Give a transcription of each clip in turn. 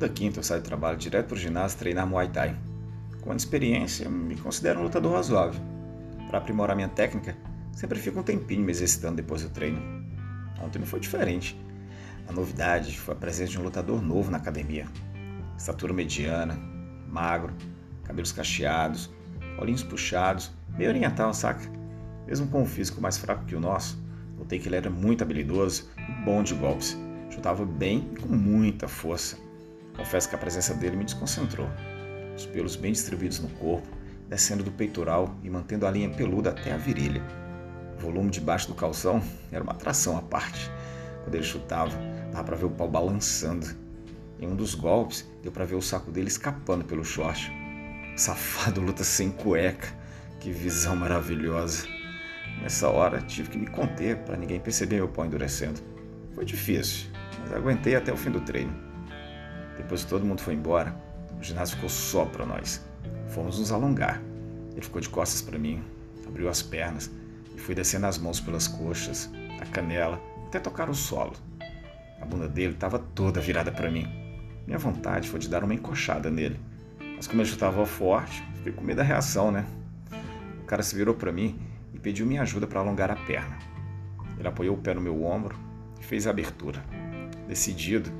Toda quinta eu saio do trabalho direto para o ginásio treinar Muay Thai. Com a experiência, me considero um lutador razoável. Para aprimorar minha técnica, sempre fico um tempinho me exercitando depois do treino. Ontem não foi diferente. A novidade foi a presença de um lutador novo na academia. Estatura mediana, magro, cabelos cacheados, olhinhos puxados, meio oriental, saca? Mesmo com um físico mais fraco que o nosso, notei que ele era muito habilidoso e bom de golpes. Chutava bem e com muita força. Confesso que a presença dele me desconcentrou. Os pelos bem distribuídos no corpo, descendo do peitoral e mantendo a linha peluda até a virilha. O volume debaixo do calção era uma atração à parte. Quando ele chutava, dava para ver o pau balançando. Em um dos golpes, deu para ver o saco dele escapando pelo short. Safado luta sem cueca. Que visão maravilhosa. Nessa hora, tive que me conter para ninguém perceber meu pau endurecendo. Foi difícil, mas aguentei até o fim do treino. Depois que todo mundo foi embora, o ginásio ficou só para nós. Fomos nos alongar. Ele ficou de costas para mim, abriu as pernas e fui descendo as mãos pelas coxas, a canela, até tocar o solo. A bunda dele estava toda virada para mim. Minha vontade foi de dar uma encoxada nele. Mas como ele estava forte, fiquei com medo da reação, né? O cara se virou para mim e pediu minha ajuda para alongar a perna. Ele apoiou o pé no meu ombro e fez a abertura. Decidido,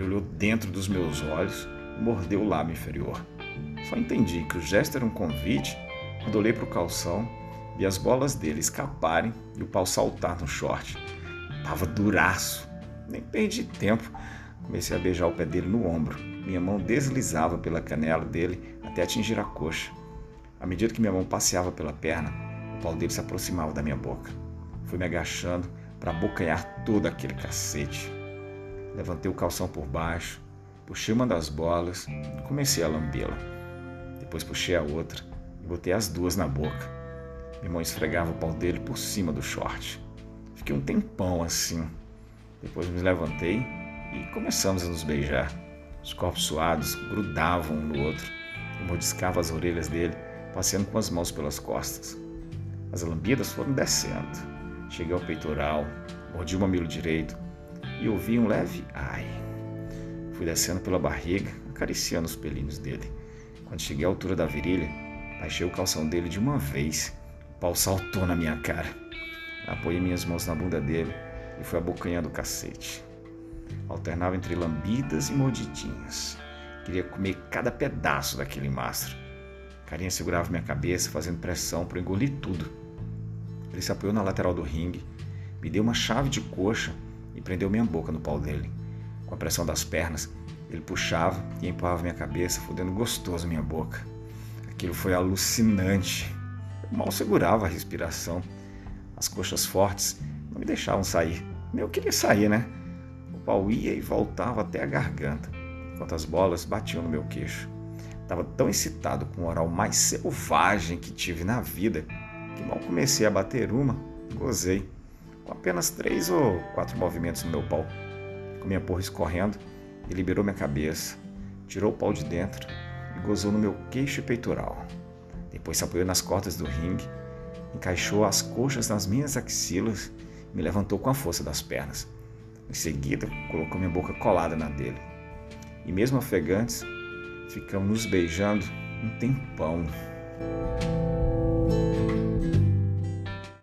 ele olhou dentro dos meus olhos e mordeu o lábio inferior. Só entendi que o gesto era um convite quando olhei para o calção, vi as bolas dele escaparem e o pau saltar no short. Tava duraço. Nem perdi tempo. Comecei a beijar o pé dele no ombro. Minha mão deslizava pela canela dele até atingir a coxa. À medida que minha mão passeava pela perna, o pau dele se aproximava da minha boca. Fui me agachando para abocanhar todo aquele cacete. Levantei o calção por baixo, puxei uma das bolas e comecei a lambê-la. Depois puxei a outra e botei as duas na boca. Minha mão esfregava o pau dele por cima do short. Fiquei um tempão assim. Depois me levantei e começamos a nos beijar. Os corpos suados grudavam um no outro. Eu mordiscava as orelhas dele, passeando com as mãos pelas costas. As lambidas foram descendo. Cheguei ao peitoral, mordi o mamilo direito e ouvi um leve ai. Fui descendo pela barriga, acariciando os pelinhos dele. Quando cheguei à altura da virilha, baixei o calção dele de uma vez. O pau saltou na minha cara. Apoiei minhas mãos na bunda dele e fui abocanhando o cacete. Alternava entre lambidas e mordidinhas. Queria comer cada pedaço daquele mastro. Carinha segurava minha cabeça, fazendo pressão para engolir tudo. Ele se apoiou na lateral do ringue, me deu uma chave de coxa e prendeu minha boca no pau dele. Com a pressão das pernas, ele puxava e empurrava minha cabeça, fudendo gostoso minha boca. Aquilo foi alucinante. Eu mal segurava a respiração. As coxas fortes não me deixavam sair. Eu queria sair, né? O pau ia e voltava até a garganta, enquanto as bolas batiam no meu queixo. Estava tão excitado com o oral mais selvagem que tive na vida que mal comecei a bater uma, gozei, com apenas três ou quatro movimentos no meu pau. Com minha porra escorrendo, ele liberou minha cabeça, tirou o pau de dentro e gozou no meu queixo peitoral. Depois se apoiou nas cordas do ringue, encaixou as coxas nas minhas axilas e me levantou com a força das pernas. Em seguida, colocou minha boca colada na dele. E mesmo ofegantes, ficamos nos beijando um tempão.